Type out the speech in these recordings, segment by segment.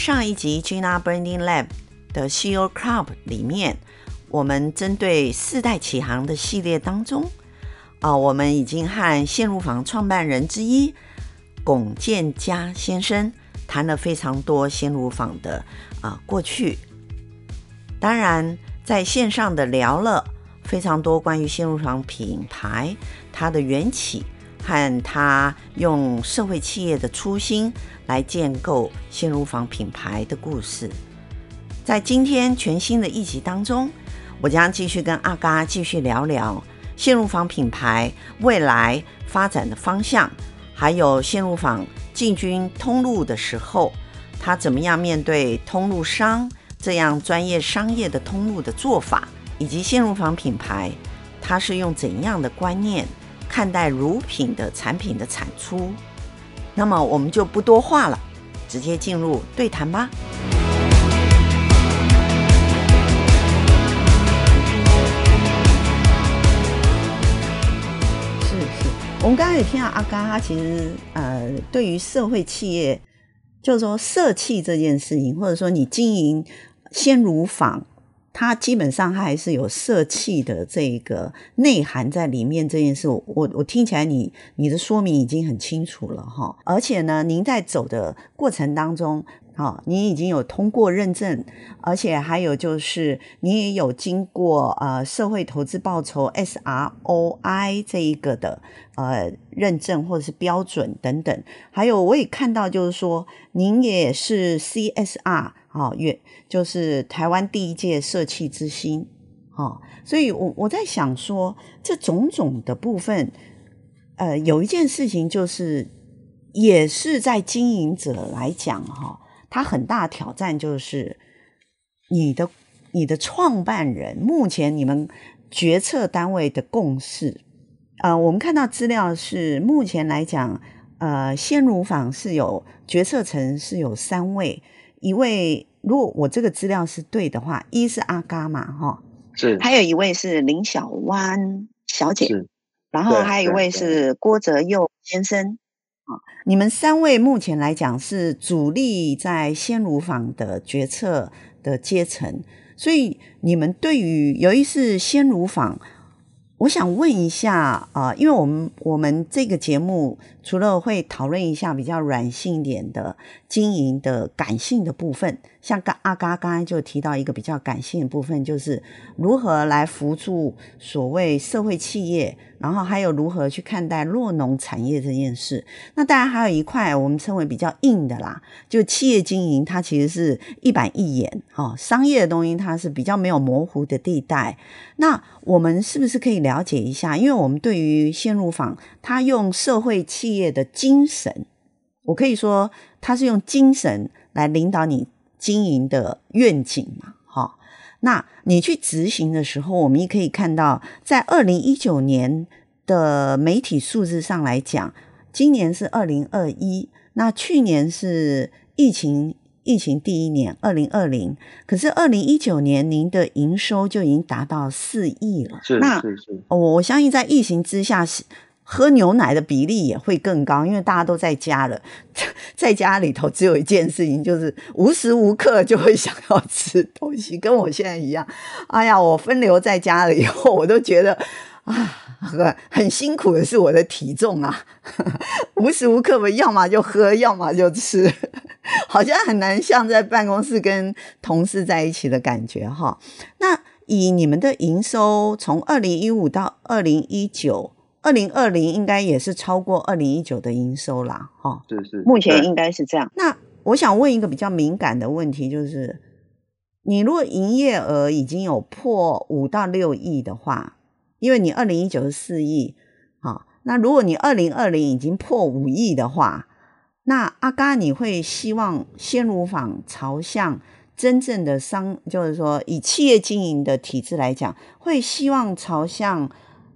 上一集 Gina Branding Lab 的 CEO Club 里面，我们针对世代启航的系列当中，啊、我们已经和鲜乳坊创办人之一龚建嘉先生谈了非常多鲜乳坊的啊、过去。当然，在线上的聊了非常多关于鲜乳坊品牌它的缘起和它用社会企业的初心来建构鲜乳坊品牌的故事。在今天全新的一集当中，我将继续跟阿嘎继续聊聊鲜乳坊品牌未来发展的方向，还有鲜乳坊进军通路的时候，它怎么样面对通路商。这样专业商业的通路的做法，以及鲜乳坊品牌，它是用怎样的观念看待乳品的产品的产出？那么我们就不多话了，直接进入对谈吧。是是，我们刚刚也听到阿嘎，他其实呃，对于社会企业，就是说社企这件事情，或者说你经营。鲜乳坊，它基本上还是有社企的这个内涵在里面。这件事，我我听起来你，你的说明已经很清楚了哈。而且呢，您在走的过程当中，啊，您已经有通过认证，而且还有就是你也有经过呃社会投资报酬 SROI 这一个的呃认证或者是标准等等。还有我也看到就是说，您也是 CSR。好，也就是台湾第一届社企之星，好，所以我我在想说，这种种的部分，呃，有一件事情就是，也是在经营者来讲，哈，他很大挑战就是你的你的创办人，目前你们决策单位的共识，呃，我们看到资料是目前来讲，呃，鲜乳坊是有决策层是有三位。一位，如果我这个资料是对的话，一是阿嘎嘛，哈，是，还有一位是林小湾小姐，是，然后还有一位是郭泽佑先生，啊，你们三位目前来讲是主力在鲜乳坊的决策的阶层，所以你们对于尤其是鲜乳坊。我想问一下啊、因为我们我们这个节目除了会讨论一下比较软性一点的经营的感性的部分，像刚阿嘎刚才就提到一个比较感性的部分，就是如何来扶助所谓社会企业。然后还有如何去看待酪农产业这件事？那当然还有一块我们称为比较硬的啦，就企业经营，它其实是一板一眼，哈，商业的东西它是比较没有模糊的地带。那我们是不是可以了解一下？因为我们对于鲜乳坊，它用社会企业的精神，我可以说它是用精神来领导你经营的愿景嘛。那你去执行的时候，我们也可以看到，在二零一九年的媒体数字上来讲，今年是二零二一，那去年是疫情疫情第一年二零二零，可是二零一九年您的营收就已经达到四亿了。是是是，我我相信在疫情之下是。喝牛奶的比例也会更高，因为大家都在家了，在家里头只有一件事情，就是无时无刻就会想要吃东西，跟我现在一样。哎呀，我分流在家了以后，我都觉得啊，很很辛苦的是我的体重啊，无时无刻的要么就喝，要么就吃，好像很难像在办公室跟同事在一起的感觉哈。那以你们的营收从二零一五到二零一九。二零二零应该也是超过二零一九的营收啦，哈，是是，目前应该是这样。那我想问一个比较敏感的问题，就是你如果营业额已经有破五到六亿的话，因为你二零一九是四亿，好，那如果你二零二零已经破五亿的话，那阿嘎你会希望鲜乳坊朝向真正的商，就是说以企业经营的体制来讲，会希望朝向。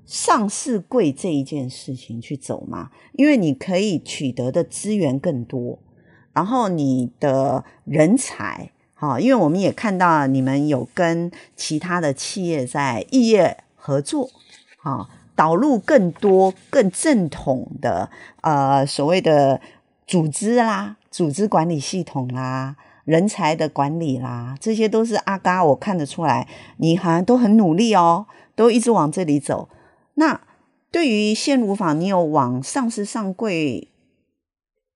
上市柜这一件事情去走嘛，因为你可以取得的资源更多，然后你的人才，哈，因为我们也看到你们有跟其他的企业在异业合作，哈，导入更多更正统的呃所谓的组织啦、组织管理系统啦，人才的管理啦，这些都是阿嘎，我看得出来，你好像都很努力哦，都一直往这里走。那对于现乳坊，你有往上市上柜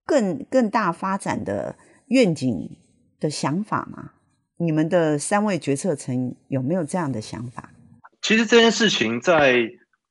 更更大发展的愿景的想法吗？你们的三位决策层有没有这样的想法？其实这件事情在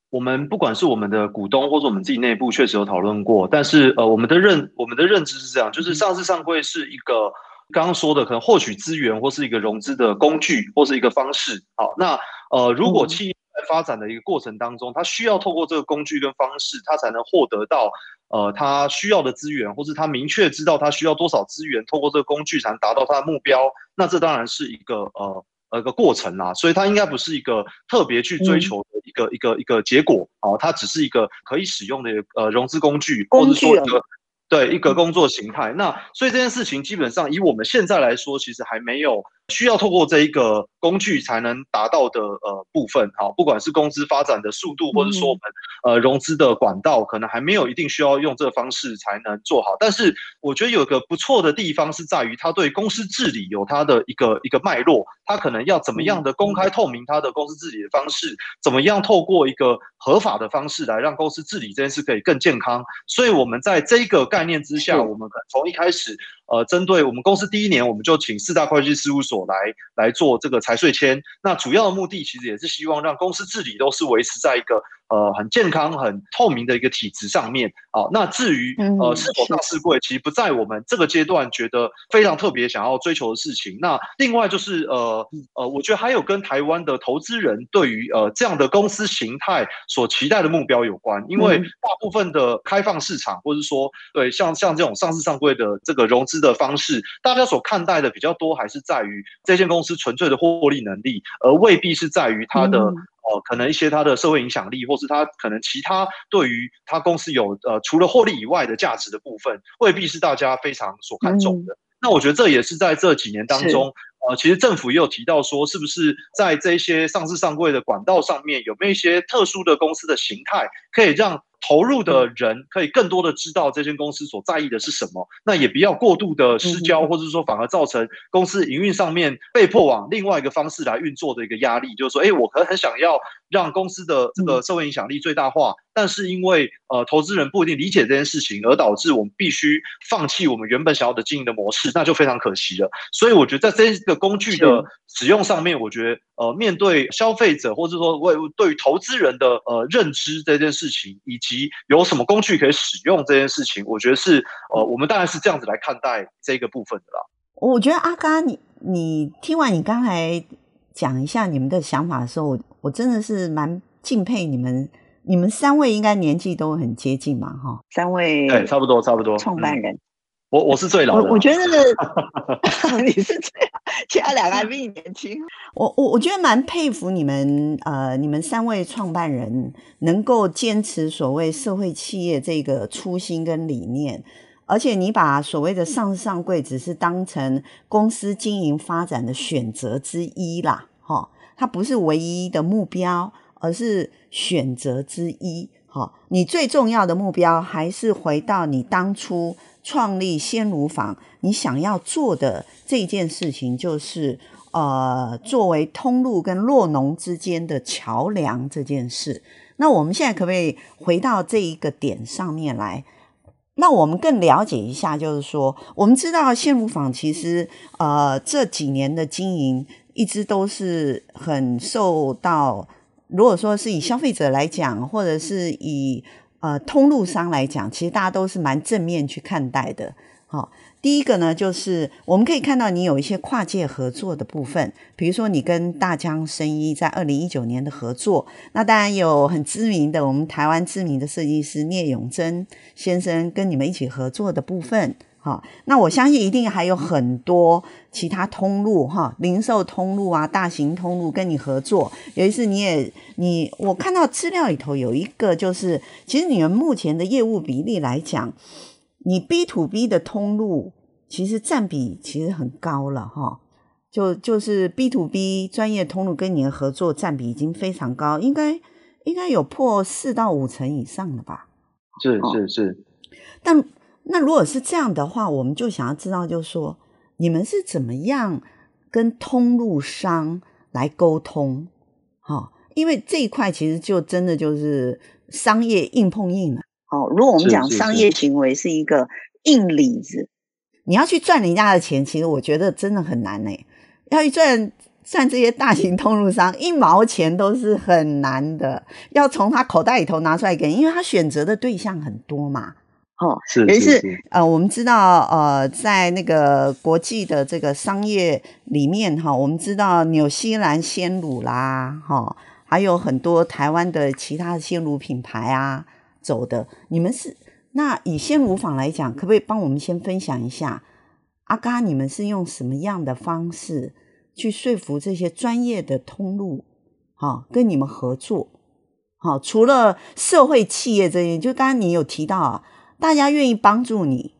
我们不管是我们的股东或者我们自己内部确实有讨论过，但是呃，我们的认我们的认知是这样，就是上市上柜是一个刚刚说的可能获取资源或是一个融资的工具或是一个方式。好，那呃，如果企业在发展的一个过程当中，他需要透过这个工具跟方式，他才能获得到。呃，他需要的资源，或是他明确知道他需要多少资源，透过这个工具才能达到他的目标，那这当然是一个呃呃一个过程啦，所以它应该不是一个特别去追求的一个、一个一个结果啊，它只是一个可以使用的呃融资工具，或者说一个。对一个工作形态，那所以这件事情基本上以我们现在来说，其实还没有需要透过这一个工具才能达到的呃部分，好，不管是公司发展的速度，或者说我们呃融资的管道，可能还没有一定需要用这个方式才能做好。但是我觉得有一个不错的地方是在于，它对公司治理有它的一个一个脉络，它可能要怎么样的公开透明它的公司治理的方式，怎么样透过一个合法的方式来让公司治理这件事可以更健康。所以我们在这个概念之下，我们可从一开始，呃，针对我们公司第一年，我们就请四大会计事务所来来做这个财税签。那主要的目的其实也是希望让公司治理都是维持在一个。呃，很健康、很透明的一个体制上面啊。那至于呃是否上市柜，其实不在我们这个阶段觉得非常特别想要追求的事情。那另外就是呃呃，我觉得还有跟台湾的投资人对于呃这样的公司形态所期待的目标有关。因为大部分的开放市场，或者说对像像这种上市上柜的这个融资的方式，大家所看待的比较多还是在于这间公司纯粹的获利能力，而未必是在于它的。呃，可能一些它的社会影响力，或是它可能其他对于它公司有呃除了获利以外的价值的部分，未必是大家非常所看重的。嗯、那我觉得这也是在这几年当中，呃，其实政府也有提到说，是不是在这些上市上柜的管道上面，有没有一些特殊的公司的形态，可以让投入的人可以更多的知道这间公司所在意的是什么，那也不要过度的失焦，或者说反而造成公司营运上面被迫往另外一个方式来运作的一个压力，就是说，哎，我可能很想要让公司的这个社会影响力最大化，但是因为呃投资人不一定理解这件事情，而导致我们必须放弃我们原本想要的经营的模式，那就非常可惜了。所以我觉得在这个工具的使用上面，我觉得呃面对消费者或者说为对于投资人的呃认知这件事情，以及及有什么工具可以使用这件事情，我觉得是呃，我们当然是这样子来看待这个部分的啦。我觉得阿嘎，你你听完你刚才讲一下你们的想法的时候，我我真的是蛮敬佩你们。你们三位应该年纪都很接近嘛？哈，三位对，差不多差不多。创办人。嗯我我是最老的，我我觉得 你是最老，其他两个还比你年轻。我我我觉得蛮佩服你们，呃，你们三位创办人能够坚持所谓社会企业这个初心跟理念，而且你把所谓的上市上柜只是当成公司经营发展的选择之一啦，哈，它不是唯一的目标，而是选择之一。你最重要的目标还是回到你当初。创立鲜乳坊，你想要做的这件事情就是，呃，作为通路跟落农之间的桥梁这件事。那我们现在可不可以回到这一个点上面来，那我们更了解一下？就是说，我们知道鲜乳坊其实，呃，这几年的经营一直都是很受到，如果说是以消费者来讲，或者是以呃，通路商来讲，其实大家都是蛮正面去看待的。好、第一个呢，就是我们可以看到你有一些跨界合作的部分，比如说你跟大江生医在二零一九年的合作，那当然有很知名的我们台湾知名的设计师聂永贞先生跟你们一起合作的部分。好，那我相信一定还有很多其他通路哈，零售通路啊，大型通路跟你合作。有一次你也你，我看到资料里头有一个，就是其实你们目前的业务比例来讲，你 B to B 的通路其实占比其实很高了哈。就就是 B to B 专业通路跟你的合作占比已经非常高，应该应该有破四到五成以上了吧？是是是，但。那如果是这样的话，我们就想要知道，就是说，你们是怎么样跟通路商来沟通？哈、哦，因为这一块其实就真的就是商业硬碰硬了。哦，如果我们讲商业行为是一个硬里子，你要去赚人家的钱，其实我觉得真的很难呢。要去赚赚这些大型通路商一毛钱都是很难的，要从他口袋里头拿出来给，因为他选择的对象很多嘛。哦，是，是，是，是呃，我们知道呃，在那个国际的这个商业里面哈，我们知道纽西兰鲜乳啦，哈，还有很多台湾的其他的鲜乳品牌啊。走的，你们是那以鲜乳坊来讲，可不可以帮我们先分享一下？阿嘎，你们是用什么样的方式去说服这些专业的通路，哈、哦、跟你们合作？好、哦，除了社会企业这些，就刚刚你有提到啊，大家愿意帮助你，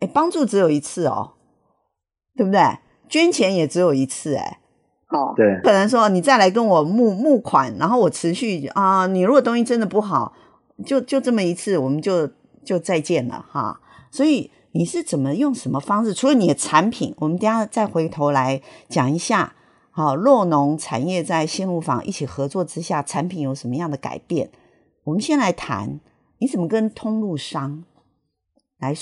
哎帮助只有一次哦，对不对？捐钱也只有一次，哎哦，对，可能说你再来跟我募募款，然后我持续啊、呃，你如果东西真的不好。就就这么一次，我们就就再见了哈。所以你是怎么用什么方式？除了你的产品，我们等下再回头来讲一下。好，酪农产业在新乳坊一起合作之下，产品有什么样的改变？我们先来谈，你怎么跟通路商来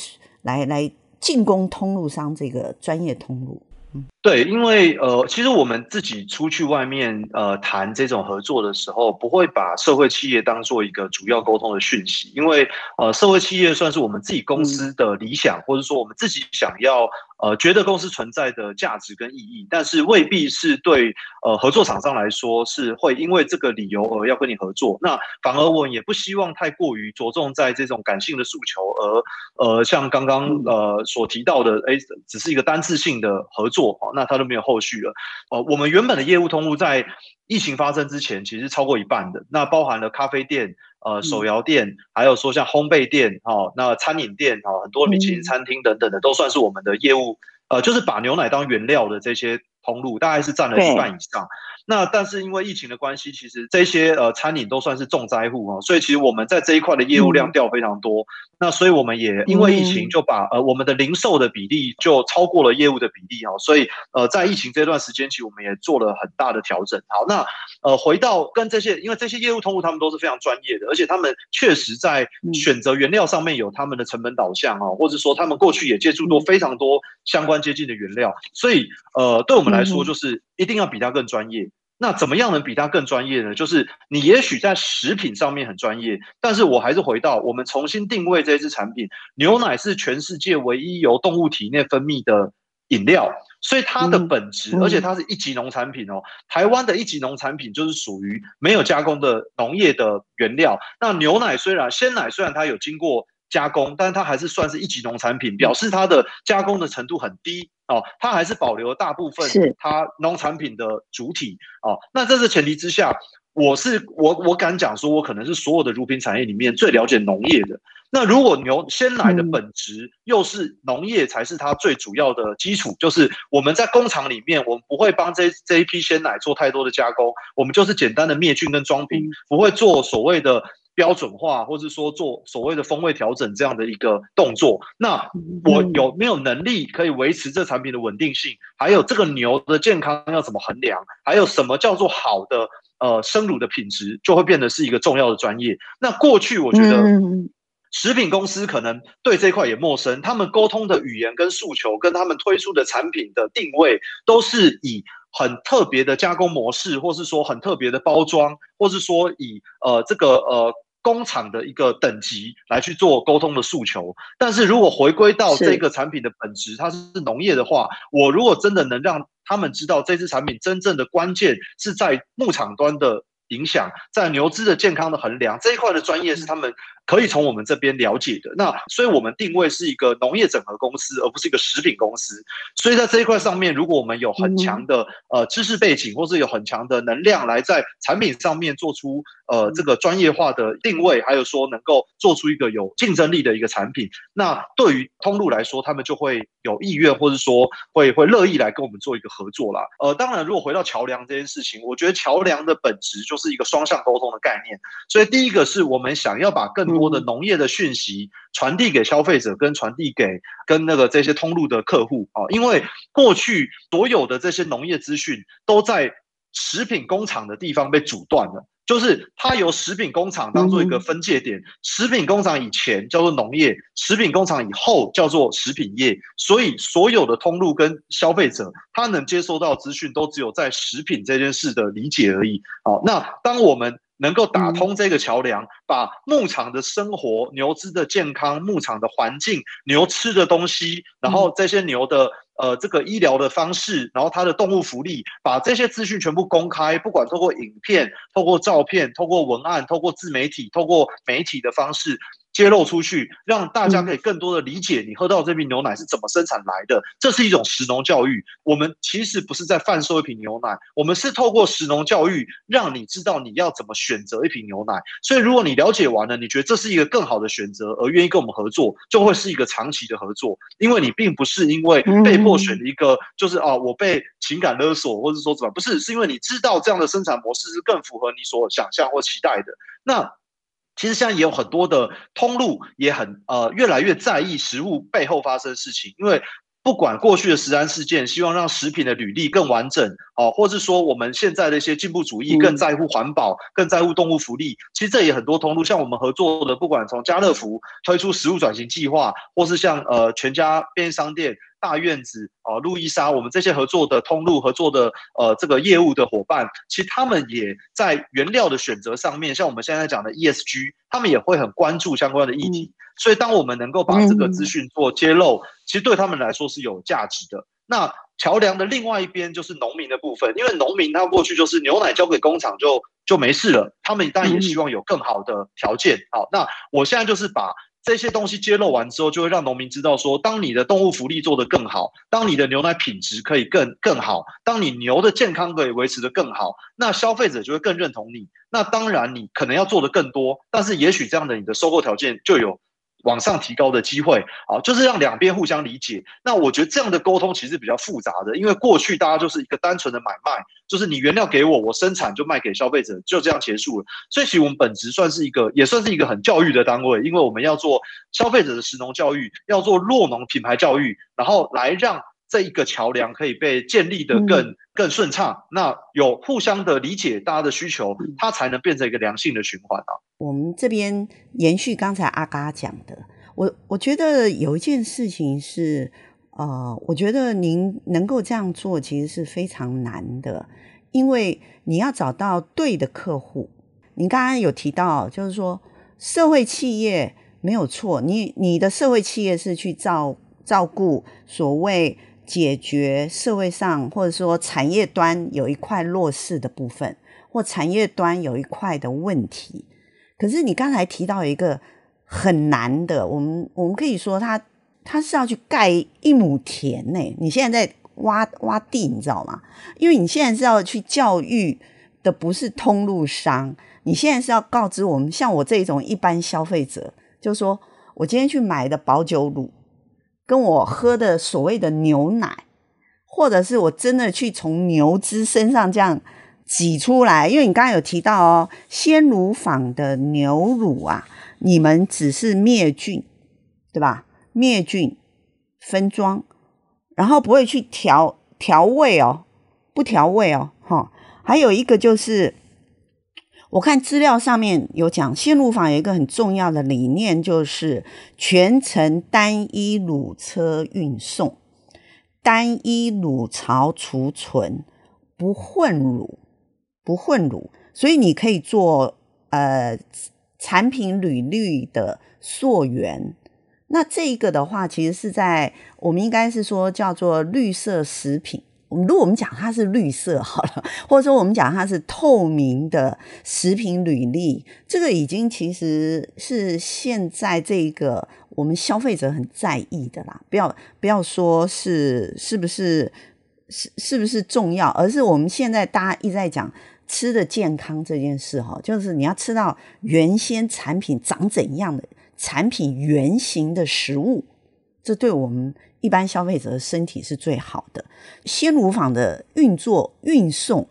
来来进攻通路商这个专业通路？嗯对，因为呃，其实我们自己出去外面呃谈这种合作的时候，不会把社会企业当做一个主要沟通的讯息，因为呃，社会企业算是我们自己公司的理想，或者说我们自己想要。呃，觉得公司存在的价值跟意义，但是未必是对呃合作厂商来说是会因为这个理由而要跟你合作。那反而我也不希望太过于着重在这种感性的诉求，而呃像刚刚呃所提到的，哎，只是一个单次性的合作啊，那它都没有后续了。呃，我们原本的业务通路在疫情发生之前其实超过一半的，那包含了咖啡店。呃，手摇店，还有说像烘焙店，哈、哦，那餐饮店，哈、哦，很多米其林餐厅等等的，都算是我们的业务。呃，就是把牛奶当原料的这些通路，大概是占了一半以上。那但是因为疫情的关系，其实这些呃餐饮都算是重灾户啊，所以其实我们在这一块的业务量掉非常多。嗯、那所以我们也因为疫情就把呃我们的零售的比例就超过了业务的比例啊，所以呃在疫情这段时间，其实我们也做了很大的调整。好，那呃回到跟这些，因为这些业务通路他们都是非常专业的，而且他们确实在选择原料上面有他们的成本导向啊，或者说他们过去也接触过非常多相关接近的原料，所以呃对我们来说就是一定要比他更专业。那怎么样能比他更专业呢？就是你也许在食品上面很专业，但是我还是回到我们重新定位这支产品，牛奶是全世界唯一由动物体内分泌的饮料，所以它的本质，而且它是一级农产品哦。台湾的一级农产品就是属于没有加工的农业的原料。那牛奶虽然鲜奶虽然它有经过加工，但是它还是算是一级农产品，表示它的加工的程度很低。哦，它还是保留了大部分它农产品的主体哦。那这是前提之下，我是我我敢讲说，我可能是所有的乳品产业里面最了解农业的。那如果牛鲜奶的本质又是农业才是它最主要的基础，就是我们在工厂里面，我们不会帮这这一批鲜奶做太多的加工，我们就是简单的灭菌跟装瓶，不会做所谓的。标准化，或是说做所谓的风味调整这样的一个动作，那我有没有能力可以维持这产品的稳定性？还有这个牛的健康要怎么衡量？还有什么叫做好的呃生乳的品质，就会变得是一个重要的专业。那过去我觉得食品公司可能对这块也陌生，他们沟通的语言跟诉求，跟他们推出的产品的定位，都是以很特别的加工模式，或是说很特别的包装，或是说以呃这个呃。工厂的一个等级来去做沟通的诉求，但是如果回归到这个产品的本质，它是农业的话，我如果真的能让他们知道这支产品真正的关键是在牧场端的影响，在牛只的健康的衡量这一块的专业是他们。可以从我们这边了解的，那所以我们定位是一个农业整合公司，而不是一个食品公司。所以在这一块上面，如果我们有很强的呃知识背景，或是有很强的能量来在产品上面做出呃这个专业化的定位，还有说能够做出一个有竞争力的一个产品，那对于通路来说，他们就会有意愿，或是说会会乐意来跟我们做一个合作啦。呃，当然，如果回到桥梁这件事情，我觉得桥梁的本质就是一个双向沟通的概念。所以第一个是我们想要把更多的农业的讯息传递给消费者，跟传递给跟那个这些通路的客户啊，因为过去所有的这些农业资讯都在食品工厂的地方被阻断了。就是它由食品工厂当做一个分界点，食品工厂以前叫做农业，食品工厂以后叫做食品业，所以所有的通路跟消费者，他能接收到资讯都只有在食品这件事的理解而已。好，那当我们能够打通这个桥梁，把牧场的生活、牛只的健康、牧场的环境、牛吃的东西，然后这些牛的。呃，这个医疗的方式，然后它的动物福利，把这些资讯全部公开，不管透过影片、透过照片、透过文案、透过自媒体、透过媒体的方式。揭露出去，让大家可以更多的理解你喝到这瓶牛奶是怎么生产来的。这是一种食农教育。我们其实不是在贩售一瓶牛奶，我们是透过食农教育，让你知道你要怎么选择一瓶牛奶。所以，如果你了解完了，你觉得这是一个更好的选择，而愿意跟我们合作，就会是一个长期的合作。因为你并不是因为被迫选了一个，就是啊，我被情感勒索，或者说怎么，不是，是因为你知道这样的生产模式是更符合你所想象或期待的。那。其实现在也有很多的通路也很呃越来越在意食物背后发生的事情，因为不管过去的食安事件，希望让食品的履历更完整哦，或是说我们现在的一些进步主义更在乎环保，更在乎动物福利。其实这也很多通路，像我们合作的，不管从家乐福推出食物转型计划，或是像呃全家便利商店。大院子啊，路易莎，我们这些合作的通路、合作的呃这个业务的伙伴，其实他们也在原料的选择上面，像我们现在讲的 ESG，他们也会很关注相关的议题。所以，当我们能够把这个资讯做揭露，其实对他们来说是有价值的。那桥梁的另外一边就是农民的部分，因为农民他过去就是牛奶交给工厂就就没事了，他们当然也希望有更好的条件。好，那我现在就是把。这些东西揭露完之后，就会让农民知道说，当你的动物福利做得更好，当你的牛奶品质可以更更好，当你牛的健康可以维持得更好，那消费者就会更认同你。那当然，你可能要做得更多，但是也许这样的你的收购条件就有。往上提高的机会，啊，就是让两边互相理解。那我觉得这样的沟通其实比较复杂的，因为过去大家就是一个单纯的买卖，就是你原料给我，我生产就卖给消费者，就这样结束了。所以其实我们本质算是一个，也算是一个很教育的单位，因为我们要做消费者的食农教育，要做弱农品牌教育，然后来让。这一个桥梁可以被建立的更、嗯、更顺畅，那有互相的理解，大家的需求，它才能变成一个良性的循环啊。我们这边延续刚才阿嘎讲的，我我觉得有一件事情是，呃，我觉得您能够这样做其实是非常难的，因为你要找到对的客户。您刚刚有提到，就是说社会企业没有错，你你的社会企业是去照照顾所谓。解决社会上或者说产业端有一块弱势的部分，或产业端有一块的问题。可是你刚才提到一个很难的，我们我们可以说它它是要去盖一亩田呢。你现在在挖挖地，你知道吗？因为你现在是要去教育的不是通路商，你现在是要告知我们，像我这种一般消费者，就是说我今天去买的保酒乳。跟我喝的所谓的牛奶，或者是我真的去从牛只身上这样挤出来，因为你刚刚有提到哦，鲜乳坊的牛乳啊，你们只是灭菌，对吧？灭菌分装，然后不会去调调味哦，不调味哦，哈。还有一个就是。我看资料上面有讲，鲜乳坊有一个很重要的理念，就是全程单一乳车运送，单一乳槽储存，不混乳，不混乳，所以你可以做呃产品履历的溯源。那这个的话，其实是在我们应该是说叫做绿色食品。如果我们讲它是绿色好了，或者说我们讲它是透明的食品履历，这个已经其实是现在这个我们消费者很在意的啦。不要不要说是是不是是是不是重要，而是我们现在大家一直在讲吃的健康这件事哈，就是你要吃到原先产品长怎样的产品原型的食物，这对我们。一般消费者的身体是最好的。鲜乳坊的运作、运送，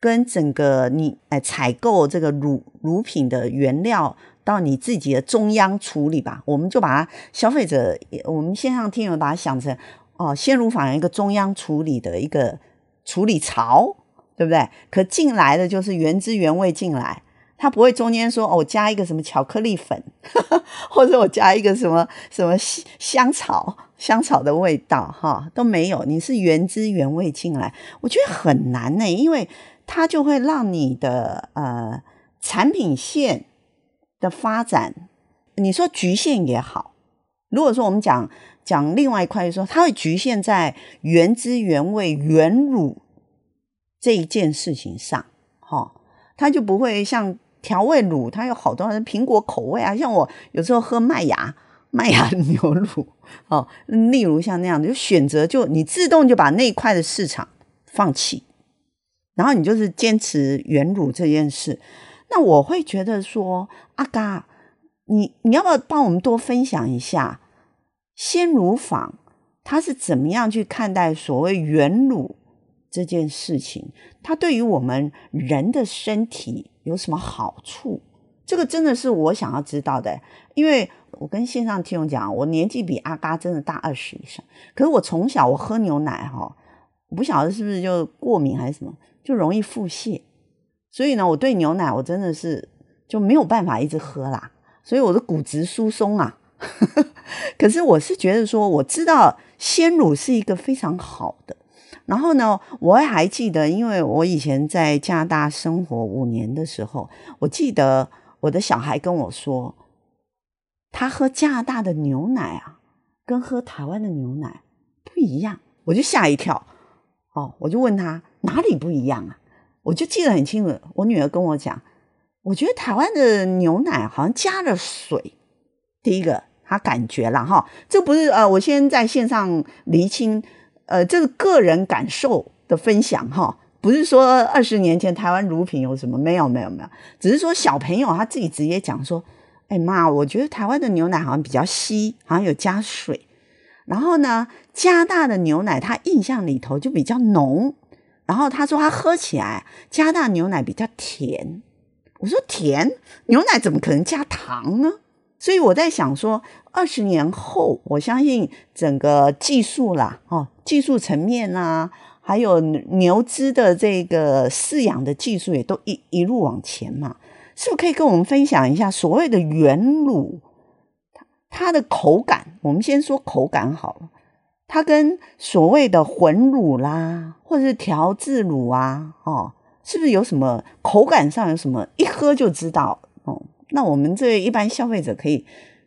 跟整个你哎采购这个乳乳品的原料到你自己的中央处理吧。我们就把它消费者，我们线上听友把它想成哦，鲜乳坊一个中央处理的一个处理槽，对不对？可进来的就是原汁原味进来。它不会中间说哦，我加一个什么巧克力粉，或者我加一个什么什么香草香草的味道哈，都没有。你是原汁原味进来，我觉得很难呢，因为它就会让你的呃产品线的发展，你说局限也好。如果说我们讲讲另外一块，说它会局限在原汁原味原乳这一件事情上，哈，它就不会像。调味乳它有好多人苹果口味啊，像我有时候喝麦芽 麦芽牛乳哦，例如像那样的，就选择就你自动就把那一块的市场放弃，然后你就是坚持原乳这件事。那我会觉得说，阿嘎，你你要不要帮我们多分享一下鲜乳坊它是怎么样去看待所谓原乳这件事情？它对于我们人的身体。有什么好处？这个真的是我想要知道的，因为我跟线上听众讲，我年纪比阿嘎真的大二十以上，可是我从小我喝牛奶哈，我不晓得是不是就过敏还是什么，就容易腹泻，所以呢，我对牛奶我真的是就没有办法一直喝啦，所以我的骨质疏松啊。可是我是觉得说，我知道鲜乳是一个非常好的。然后呢，我还记得，因为我以前在加拿大生活五年的时候，我记得我的小孩跟我说，他喝加拿大的牛奶啊，跟喝台湾的牛奶不一样，我就吓一跳。哦，我就问他哪里不一样啊？我就记得很清楚，我女儿跟我讲，我觉得台湾的牛奶好像加了水。第一个，他感觉了哈，这不是呃，我先在线上厘清。呃，这是个人感受的分享哈，不是说二十年前台湾乳品有什么，没有没有没有，只是说小朋友他自己直接讲说，哎妈，我觉得台湾的牛奶好像比较稀，好像有加水，然后呢，加大的牛奶他印象里头就比较浓，然后他说他喝起来加大牛奶比较甜，我说甜，牛奶怎么可能加糖呢？所以我在想说，二十年后，我相信整个技术啦，哦，技术层面啊，还有牛只的这个饲养的技术也都一一路往前嘛，是不是可以跟我们分享一下所谓的原乳，它它的口感？我们先说口感好了，它跟所谓的混乳啦，或者是调制乳啊，哦，是不是有什么口感上有什么一喝就知道哦？那我们这一般消费者可以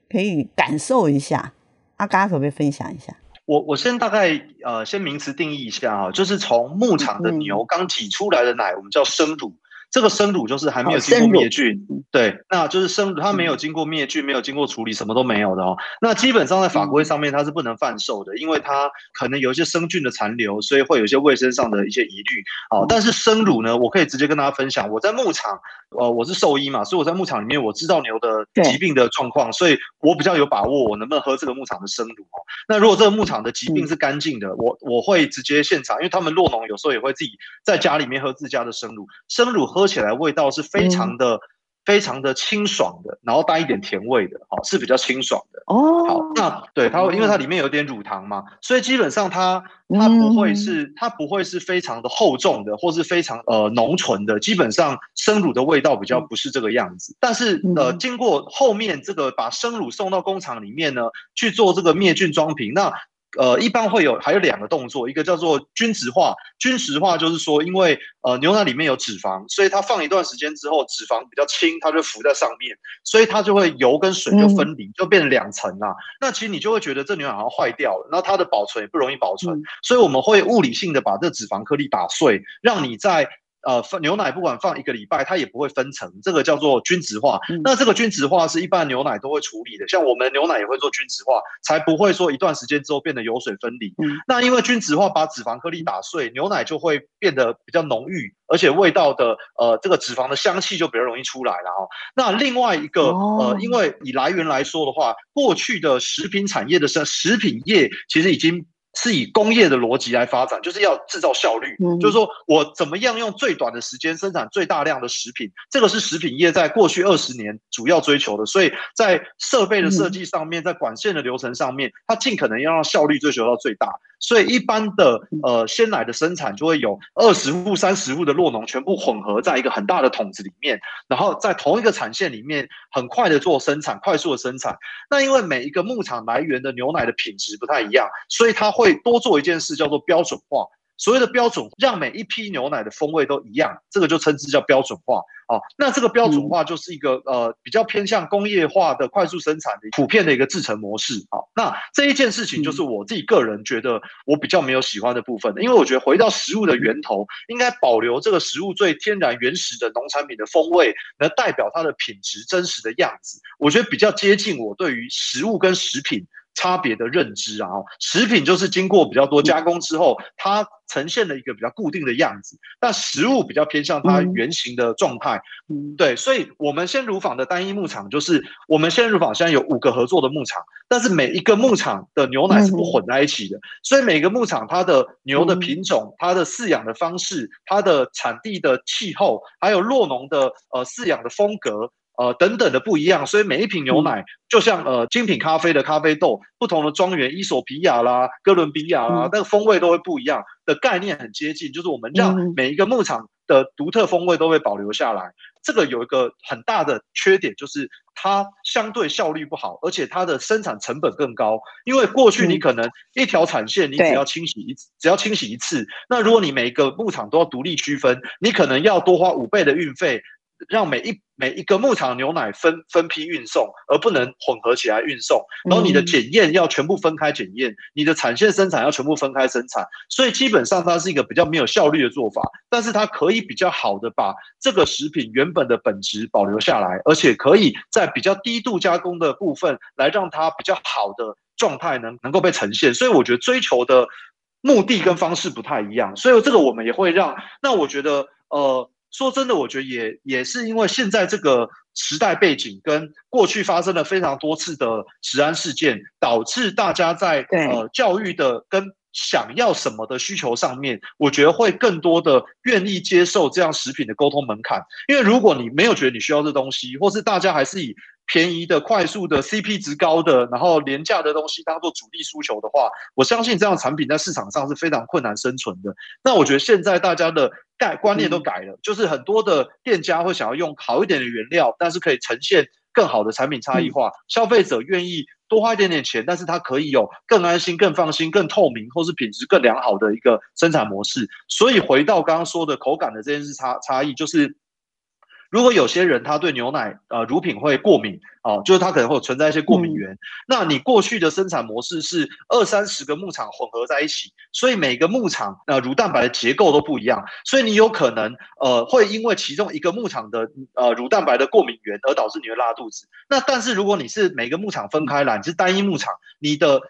可以感受一下，阿嘎可不可以分享一下？我我先大概呃先名词定义一下啊，就是从牧场的牛刚挤出来的奶，嗯、我们叫生乳。这个生乳就是还没有经过灭菌，对，那就是生乳，它没有经过灭菌，没有经过处理，什么都没有的哦。那基本上在法规上面它是不能贩售的，因为它可能有一些生菌的残留，所以会有一些卫生上的一些疑虑。哦，但是生乳呢，我可以直接跟大家分享，我在牧场，呃，我是兽医嘛，所以我在牧场里面我知道牛的疾病的状况，所以我比较有把握，我能不能喝这个牧场的生乳哦。那如果这个牧场的疾病是干净的，我我会直接现场，因为他们落农有时候也会自己在家里面喝自家的生乳，生乳喝。喝起来味道是非常的、嗯、非常的清爽的，然后带一点甜味的，哦，是比较清爽的。哦，好，那对它，因为它里面有点乳糖嘛，所以基本上它它不会是、嗯、它不会是非常的厚重的，或是非常呃浓醇的。基本上生乳的味道比较不是这个样子。嗯、但是呃，经过后面这个把生乳送到工厂里面呢，去做这个灭菌装瓶，那。呃，一般会有还有两个动作，一个叫做均质化。均质化就是说，因为呃牛奶里面有脂肪，所以它放一段时间之后，脂肪比较轻，它就浮在上面，所以它就会油跟水就分离，就变成两层啦。那其实你就会觉得这牛奶好像坏掉了，那它的保存也不容易保存，所以我们会物理性的把这脂肪颗粒打碎，让你在。呃，放牛奶不管放一个礼拜，它也不会分层，这个叫做均质化。嗯、那这个均质化是一般牛奶都会处理的，像我们牛奶也会做均质化，才不会说一段时间之后变得油水分离。嗯、那因为均质化把脂肪颗粒打碎，牛奶就会变得比较浓郁，而且味道的呃这个脂肪的香气就比较容易出来了哦。那另外一个、哦、呃，因为以来源来说的话，过去的食品产业的生食品业其实已经。是以工业的逻辑来发展，就是要制造效率，嗯、就是说我怎么样用最短的时间生产最大量的食品，这个是食品业在过去二十年主要追求的。所以在设备的设计上面，在管线的流程上面，它尽可能要让效率追求到最大。所以一般的呃鲜奶的生产就会有二十户、三十户的酪农全部混合在一个很大的桶子里面，然后在同一个产线里面很快的做生产，快速的生产。那因为每一个牧场来源的牛奶的品质不太一样，所以它会多做一件事，叫做标准化。所谓的标准，让每一批牛奶的风味都一样，这个就称之叫标准化。啊，那这个标准化就是一个呃比较偏向工业化的快速生产的普遍的一个制成模式。好，那这一件事情就是我自己个人觉得我比较没有喜欢的部分，因为我觉得回到食物的源头，应该保留这个食物最天然原始的农产品的风味，能代表它的品质真实的样子。我觉得比较接近我对于食物跟食品差别的认知啊，食品就是经过比较多加工之后，它呈现了一个比较固定的样子，但食物比较偏向它原型的状态。对，所以我们鲜乳坊的单一牧场就是我们鲜乳坊现在有五个合作的牧场，但是每一个牧场的牛奶是不混在一起的，所以每个牧场它的牛的品种、它的饲养的方式、它的产地的气候，还有酪农的呃饲养的风格。呃，等等的不一样，所以每一瓶牛奶就像呃精品咖啡的咖啡豆，不同的庄园，伊索比亚啦、哥伦比亚啦，那个风味都会不一样。的概念很接近，就是我们让每一个牧场的独特风味都会保留下来。这个有一个很大的缺点，就是它相对效率不好，而且它的生产成本更高。因为过去你可能一条产线，你只要清洗一次，只要清洗一次，那如果你每一个牧场都要独立区分，你可能要多花五倍的运费。让每一每一个牧场牛奶分分批运送，而不能混合起来运送。然后你的检验要全部分开检验，你的产线生产要全部分开生产。所以基本上它是一个比较没有效率的做法，但是它可以比较好的把这个食品原本的本质保留下来，而且可以在比较低度加工的部分来让它比较好的状态能能够被呈现。所以我觉得追求的目的跟方式不太一样，所以这个我们也会让。那我觉得呃。说真的，我觉得也也是因为现在这个时代背景跟过去发生了非常多次的食安事件，导致大家在呃教育的跟想要什么的需求上面，我觉得会更多的愿意接受这样食品的沟通门槛。因为如果你没有觉得你需要这东西，或是大家还是以便宜的、快速的、CP 值高的，然后廉价的东西当做主力诉求的话，我相信这样的产品在市场上是非常困难生存的。那我觉得现在大家的概观念都改了，就是很多的店家会想要用好一点的原料，但是可以呈现更好的产品差异化，消费者愿意多花一点点钱，但是它可以有更安心、更放心、更透明，或是品质更良好的一个生产模式。所以回到刚刚说的口感的这件事差差异，就是。如果有些人他对牛奶呃乳品会过敏啊、呃，就是他可能会存在一些过敏源。嗯、那你过去的生产模式是二三十个牧场混合在一起，所以每个牧场呃乳蛋白的结构都不一样，所以你有可能呃会因为其中一个牧场的呃乳蛋白的过敏源而导致你会拉肚子。那但是如果你是每个牧场分开来，你是单一牧场，你的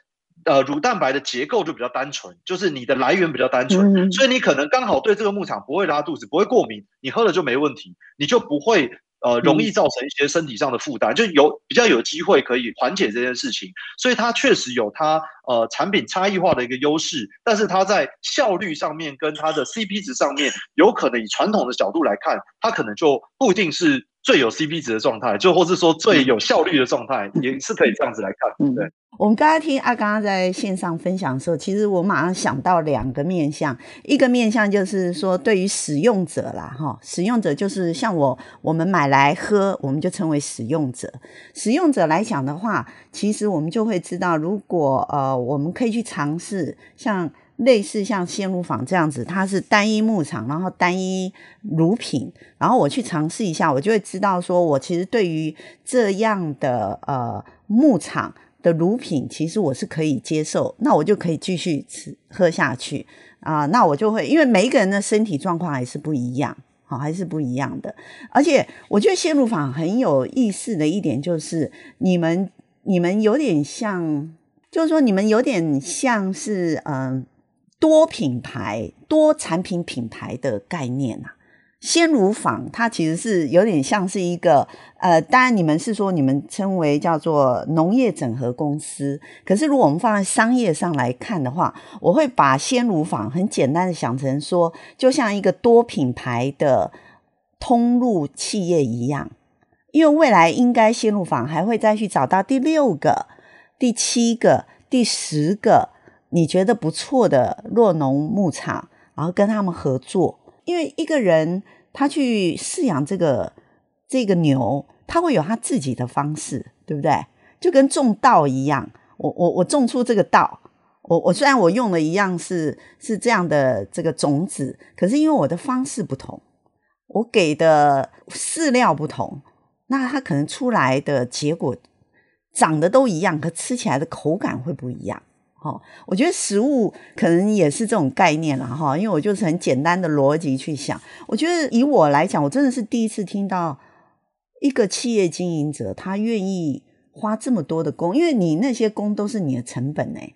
呃，乳蛋白的结构就比较单纯，就是你的来源比较单纯，嗯、所以你可能刚好对这个牧场不会拉肚子，不会过敏，你喝了就没问题，你就不会呃容易造成一些身体上的负担，嗯、就有比较有机会可以缓解这件事情，所以它确实有它呃产品差异化的一个优势，但是它在效率上面跟它的 CP 值上面，有可能以传统的角度来看，它可能就不一定是最有 CP 值的状态，就或是说最有效率的状态，嗯、也是可以这样子来看，对。我们刚才听阿刚在线上分享的时候，其实我马上想到两个面向，一个面向就是说对于使用者啦，哈，使用者就是像我，我们买来喝，我们就称为使用者。使用者来讲的话，其实我们就会知道，如果呃，我们可以去尝试像类似像鲜乳坊这样子，它是单一牧场，然后单一乳品，然后我去尝试一下，我就会知道说，我其实对于这样的呃牧场。的乳品其实我是可以接受，那我就可以继续吃喝下去啊、那我就会因为每一个人的身体状况还是不一样，好，还是不一样的。而且我觉得鲜乳坊很有意思的一点就是，你们你们有点像，就是说你们有点像是嗯多品牌多产品品牌的概念啊。鲜乳坊它其实是有点像是一个呃，当然你们是说你们称为叫做农业整合公司，可是如果我们放在商业上来看的话，我会把鲜乳坊很简单的想成说，就像一个多品牌的通路企业一样，因为未来应该鲜乳坊还会再去找到第六个、第七个、第十个你觉得不错的酪农牧场，然后跟他们合作。因为一个人他去饲养这个这个牛，他会有他自己的方式，对不对？就跟种稻一样，我我我种出这个稻，我我虽然我用的一样是是这样的这个种子，可是因为我的方式不同，我给的饲料不同，那它可能出来的结果长得都一样，可吃起来的口感会不一样。哦，我觉得食物可能也是这种概念了哈，因为我就是很简单的逻辑去想。我觉得以我来讲，我真的是第一次听到一个企业经营者他愿意花这么多的工，因为你那些工都是你的成本哎，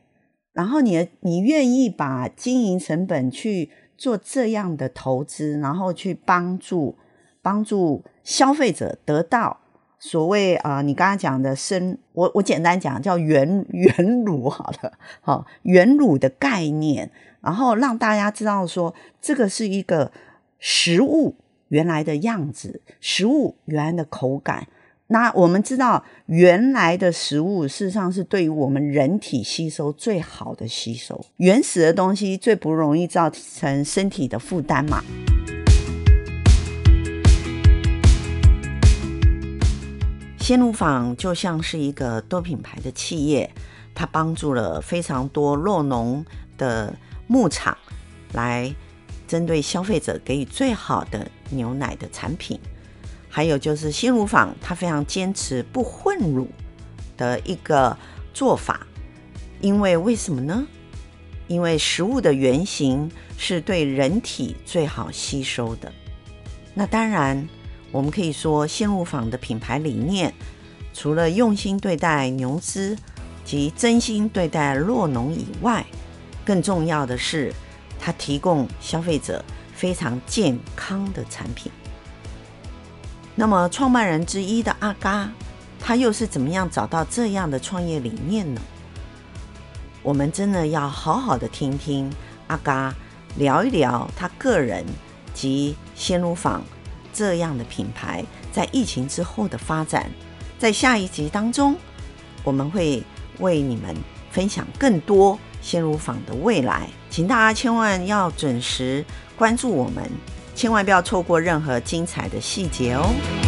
然后你你愿意把经营成本去做这样的投资，然后去帮助帮助消费者得到。所谓啊、你刚刚讲的生，我我简单讲叫原原乳好了，好原乳的概念，然后让大家知道说这个是一个食物原来的样子，食物原来的口感。那我们知道原来的食物事实上是对于我们人体吸收最好的吸收，原始的东西最不容易造成身体的负担嘛。鲜乳坊就像是一个多品牌的企业，它帮助了非常多酪农的牧场，来针对消费者给予最好的牛奶的产品。还有就是鲜乳坊，它非常坚持不混乳的一个做法，因为为什么呢？因为食物的原型是对人体最好吸收的。那当然。我们可以说，鲜乳坊的品牌理念，除了用心对待牛只及真心对待酪农以外，更重要的是，它提供消费者非常健康的产品。那么，创办人之一的阿嘎，他又是怎么样找到这样的创业理念呢？我们真的要好好的听听阿嘎聊一聊他个人及鲜乳坊。这样的品牌在疫情之后的发展，在下一集当中，我们会为你们分享更多鲜乳坊的未来，请大家千万要准时关注我们，千万不要错过任何精彩的细节哦。